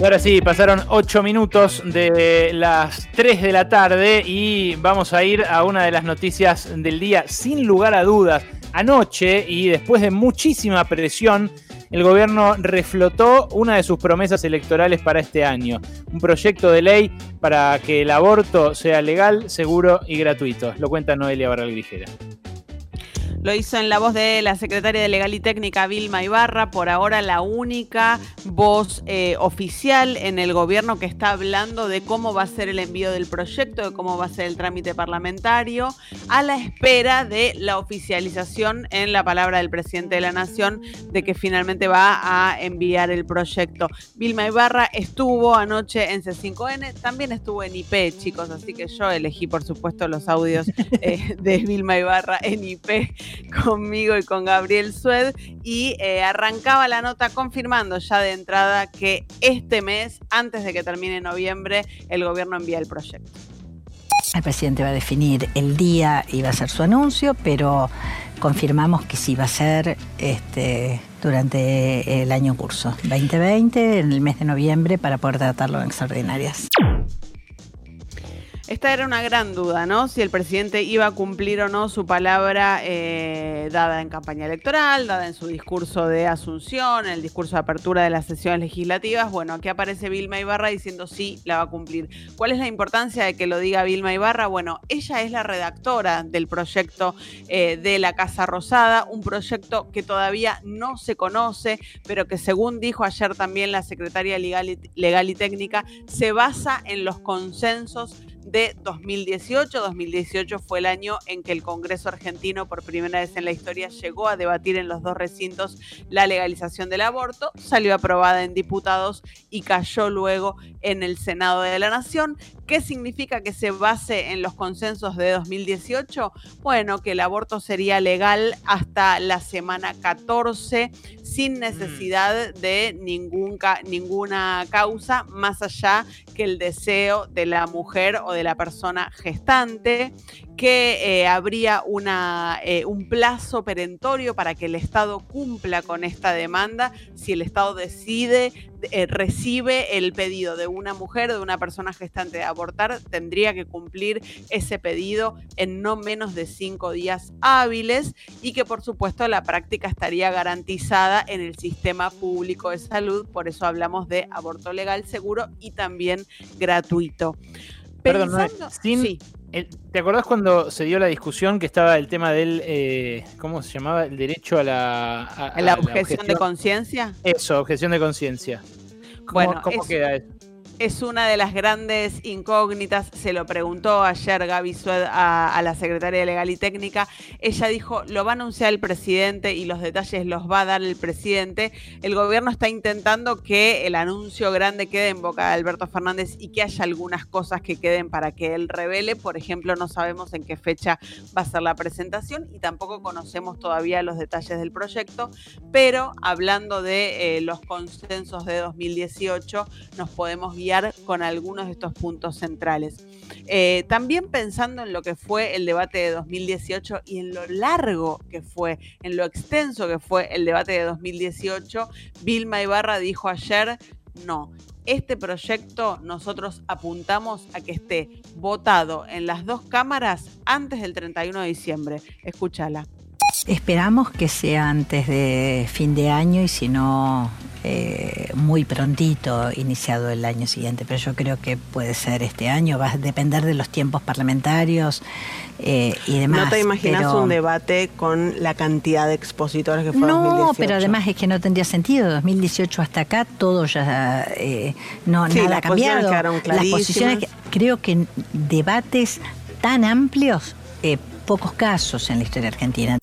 Y ahora sí, pasaron 8 minutos de las 3 de la tarde y vamos a ir a una de las noticias del día, sin lugar a dudas. Anoche y después de muchísima presión, el gobierno reflotó una de sus promesas electorales para este año, un proyecto de ley para que el aborto sea legal, seguro y gratuito. Lo cuenta Noelia Barral Grijera. Lo hizo en la voz de la secretaria de Legal y Técnica, Vilma Ibarra, por ahora la única voz eh, oficial en el gobierno que está hablando de cómo va a ser el envío del proyecto, de cómo va a ser el trámite parlamentario, a la espera de la oficialización en la palabra del presidente de la Nación de que finalmente va a enviar el proyecto. Vilma Ibarra estuvo anoche en C5N, también estuvo en IP, chicos, así que yo elegí, por supuesto, los audios eh, de Vilma Ibarra en IP conmigo y con Gabriel Sued y eh, arrancaba la nota confirmando ya de entrada que este mes, antes de que termine noviembre, el gobierno envía el proyecto. El presidente va a definir el día y va a hacer su anuncio, pero confirmamos que sí va a ser este, durante el año curso 2020, en el mes de noviembre, para poder tratarlo en extraordinarias. Esta era una gran duda, ¿no? Si el presidente iba a cumplir o no su palabra eh, dada en campaña electoral, dada en su discurso de asunción, en el discurso de apertura de las sesiones legislativas. Bueno, aquí aparece Vilma Ibarra diciendo sí, la va a cumplir. ¿Cuál es la importancia de que lo diga Vilma Ibarra? Bueno, ella es la redactora del proyecto eh, de la Casa Rosada, un proyecto que todavía no se conoce, pero que según dijo ayer también la secretaria legal y, legal y técnica, se basa en los consensos de 2018. 2018 fue el año en que el Congreso argentino por primera vez en la historia llegó a debatir en los dos recintos la legalización del aborto, salió aprobada en diputados y cayó luego en el Senado de la Nación. ¿Qué significa que se base en los consensos de 2018? Bueno, que el aborto sería legal hasta la semana 14 sin mm. necesidad de ningún, ninguna causa más allá que el deseo de la mujer o de la persona gestante, que eh, habría una, eh, un plazo perentorio para que el Estado cumpla con esta demanda si el Estado decide, eh, recibe el pedido de una mujer, de una persona gestante de abortar, tendría que cumplir ese pedido en no menos de cinco días hábiles y que por supuesto la práctica estaría garantizada en el sistema público de salud, por eso hablamos de aborto legal, seguro y también gratuito. Perdón, sí. ¿Te acordás cuando se dio la discusión que estaba el tema del, eh, ¿cómo se llamaba? El derecho a la... A, la, objeción de conciencia. Eso, objeción de conciencia. bueno, ¿cómo queda eso? Es una de las grandes incógnitas. Se lo preguntó ayer Gaby Sued a, la secretaria de Legal y Técnica. Ella dijo, lo va a anunciar el presidente y los detalles los va a dar el presidente. El gobierno está intentando que el anuncio grande quede en boca de Alberto Fernández y que haya algunas cosas que queden para que él revele. Por ejemplo, no sabemos en qué fecha va a ser la presentación y tampoco conocemos todavía los detalles del proyecto. Pero hablando de eh, los consensos de 2018, nos podemos guiar con algunos de estos puntos centrales. Eh, también pensando en lo que fue el debate de 2018 y en lo largo que fue, en lo extenso que fue el debate de 2018, Vilma Ibarra dijo ayer, no, este proyecto nosotros apuntamos a que esté votado en las dos cámaras antes del 31 de diciembre. Escúchala. Esperamos que sea antes de fin de año y si no eh, muy prontito iniciado el año siguiente, pero yo creo que puede ser este año, va a depender de los tiempos parlamentarios eh, y demás. ¿No te imaginas un debate con la cantidad de expositores que fueron? No, pero además es que no tendría sentido. 2018 hasta acá todo ya eh, no nada ha cambiado. Las posiciones, creo que debates tan amplios, pocos casos en la historia argentina.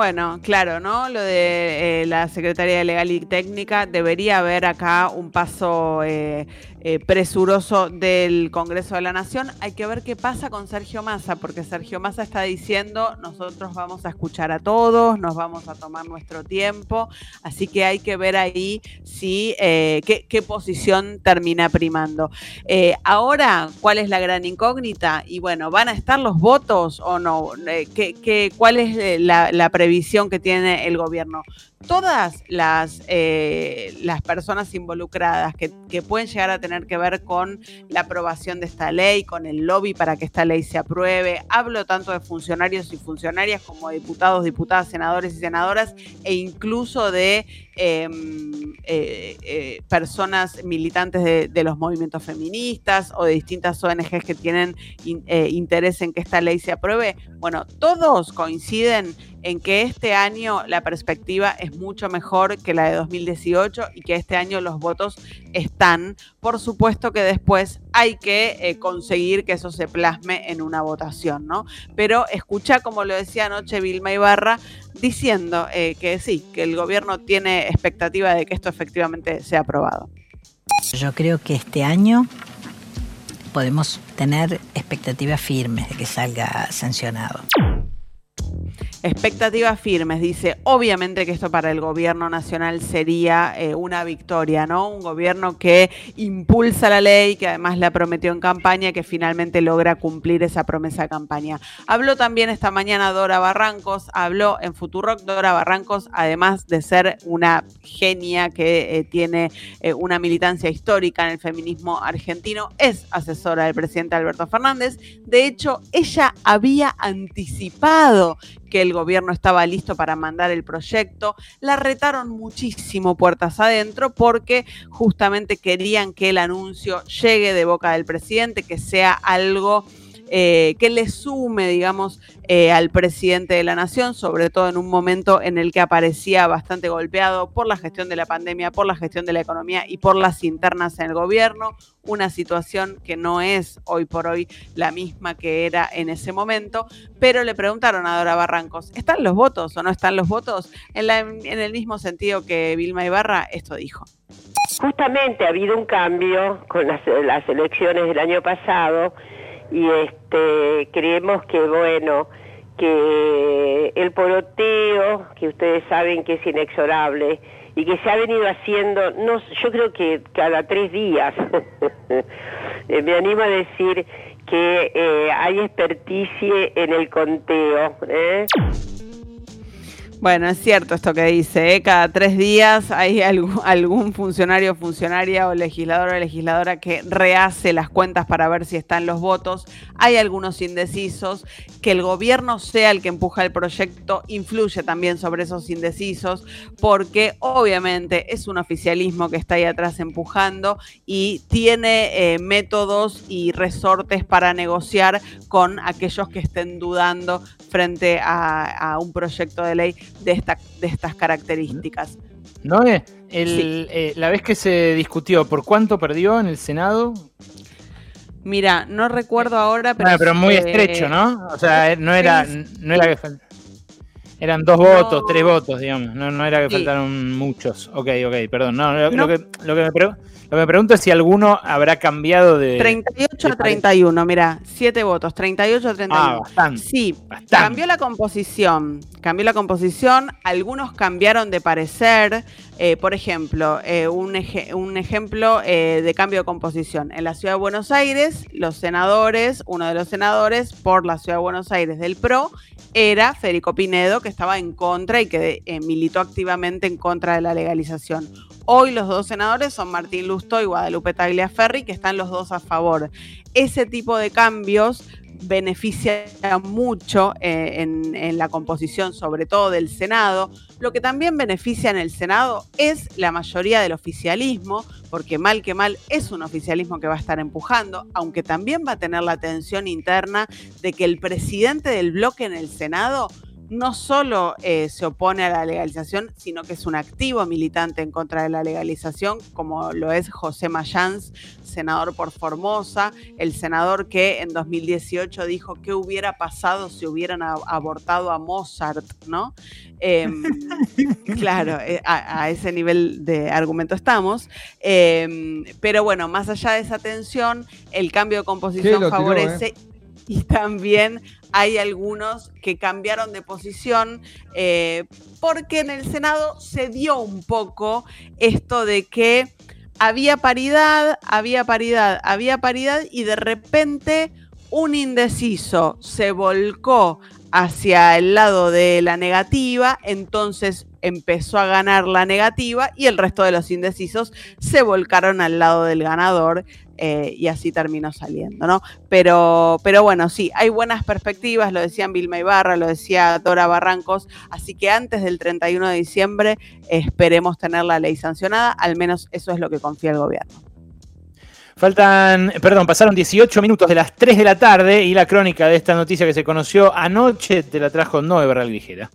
Bueno, claro, ¿no? Lo de eh, la Secretaría de Legal y Técnica debería haber acá un paso eh, eh, presuroso del Congreso de la Nación. Hay que ver qué pasa con Sergio Massa, porque Sergio Massa está diciendo, nosotros vamos a escuchar a todos, nos vamos a tomar nuestro tiempo, así que hay que ver ahí si eh, qué, posición termina primando. Eh, ahora, ¿cuál es la gran incógnita? Y bueno, ¿van a estar los votos o no? ¿Qué, qué, cuál es la, previsión que tiene el gobierno? todas las, las personas involucradas que, pueden llegar a tener que ver con la aprobación de esta ley, con el lobby para que esta ley se apruebe. Hablo tanto de funcionarios y funcionarias como de diputados, diputadas, senadores y senadoras, e incluso de em, eh, eh, personas militantes de, los movimientos feministas o de distintas ONGs que tienen interés en que esta ley se apruebe. Bueno, todos coinciden en que este año la perspectiva es mucho mejor que la de 2018 y que este año los votos están. Por supuesto que después hay que eh, conseguir que eso se plasme en una votación, ¿no? Pero escucha, como lo decía anoche Vilma Ibarra, diciendo eh, que sí, que el gobierno tiene expectativa de que esto efectivamente sea aprobado. Yo creo que este año podemos tener expectativas firmes de que salga sancionado. Expectativas firmes, dice, obviamente que esto para el gobierno nacional sería eh, una victoria, ¿no? Un gobierno que impulsa la ley, que además la prometió en campaña, que finalmente logra cumplir esa promesa de campaña. Habló también esta mañana Dora Barrancos, habló en Futurock Dora Barrancos, además de ser una genia que eh, tiene eh, una militancia histórica en el feminismo argentino, es asesora del presidente Alberto Fernández. De hecho, ella había anticipado que el gobierno estaba listo para mandar el proyecto. La retaron muchísimo puertas adentro porque justamente querían que el anuncio llegue de boca del presidente, que sea algo eh, que le sume, digamos, eh, al presidente de la nación, sobre todo en un momento en el que aparecía bastante golpeado por la gestión de la pandemia, por la gestión de la economía y por las internas en el gobierno, una situación que no es hoy por hoy la misma que era en ese momento, pero le preguntaron a Dora Barrancos, ¿están los votos o no están los votos? En, el mismo sentido que Vilma Ibarra, esto dijo. Justamente ha habido un cambio con las elecciones del año pasado y este creemos que bueno que el poroteo que ustedes saben que es inexorable y que se ha venido haciendo no yo creo que cada tres días eh, me animo a decir que eh, hay experticie en el conteo ¿eh? Bueno, es cierto esto que dice, ¿eh? cada tres días hay algún, funcionario, funcionaria o legislador o legisladora que rehace las cuentas para ver si están los votos. Hay algunos indecisos. Que el gobierno sea el que empuja el proyecto influye también sobre esos indecisos porque obviamente es un oficialismo que está ahí atrás empujando y tiene eh, métodos y resortes para negociar con aquellos que estén dudando frente a un proyecto de ley de, esta, de estas características. ¿No es? Eh, la vez que se discutió, ¿por cuánto perdió en el Senado? Mira, no recuerdo ahora, pero. pero muy estrecho, ¿no? O sea, no era, no era Eran dos votos, tres votos, digamos. No, no era que faltaron muchos. Ok, ok, perdón. No, lo, que, lo que me pregunto lo que me pregunto es si alguno habrá cambiado de. 38 a 31, mira, 7 votos, 38 a 31. Ah, bastante. Sí, cambió la composición. Cambió la composición, algunos cambiaron de parecer. Eh, por ejemplo, eh, un, un, ejemplo eh, de cambio de composición. En la ciudad de Buenos Aires, los senadores, uno de los senadores por la ciudad de Buenos Aires del PRO era Federico Pinedo, que estaba en contra y que militó activamente en contra de la legalización. Hoy los dos senadores son Martín Lusto y Guadalupe Tagliaferri, que están los dos a favor. Ese tipo de cambios beneficia mucho eh, en, la composición, sobre todo del Senado. Lo que también beneficia en el Senado es la mayoría del oficialismo, porque mal que mal es un oficialismo que va a estar empujando, aunque también va a tener la tensión interna de que el presidente del bloque en el Senado no solo eh, se opone a la legalización, sino que es un activo militante en contra de la legalización, como lo es José Mayans, senador por Formosa, el senador que en 2018 dijo qué hubiera pasado si hubieran abortado a Mozart, ¿no? Em, claro, eh, a, ese nivel de argumento estamos. Em, pero bueno, más allá de esa tensión, el cambio de composición favorece. ¿eh? y también hay algunos que cambiaron de posición eh, porque en el Senado se dio un poco esto de que había paridad, había paridad, había paridad y de repente un indeciso se volcó hacia el lado de la negativa, entonces empezó a ganar la negativa y el resto de los indecisos se volcaron al lado del ganador eh, y así terminó saliendo, ¿no? Pero, pero bueno, sí, hay buenas perspectivas, lo decían Vilma Ibarra, lo decía Dora Barrancos, así que antes del 31 de diciembre esperemos tener la ley sancionada, al menos eso es lo que confía el gobierno. Faltan, perdón, pasaron 18 minutos de las 3 de la tarde y la crónica de esta noticia que se conoció anoche te la trajo Noé Berral Vigera.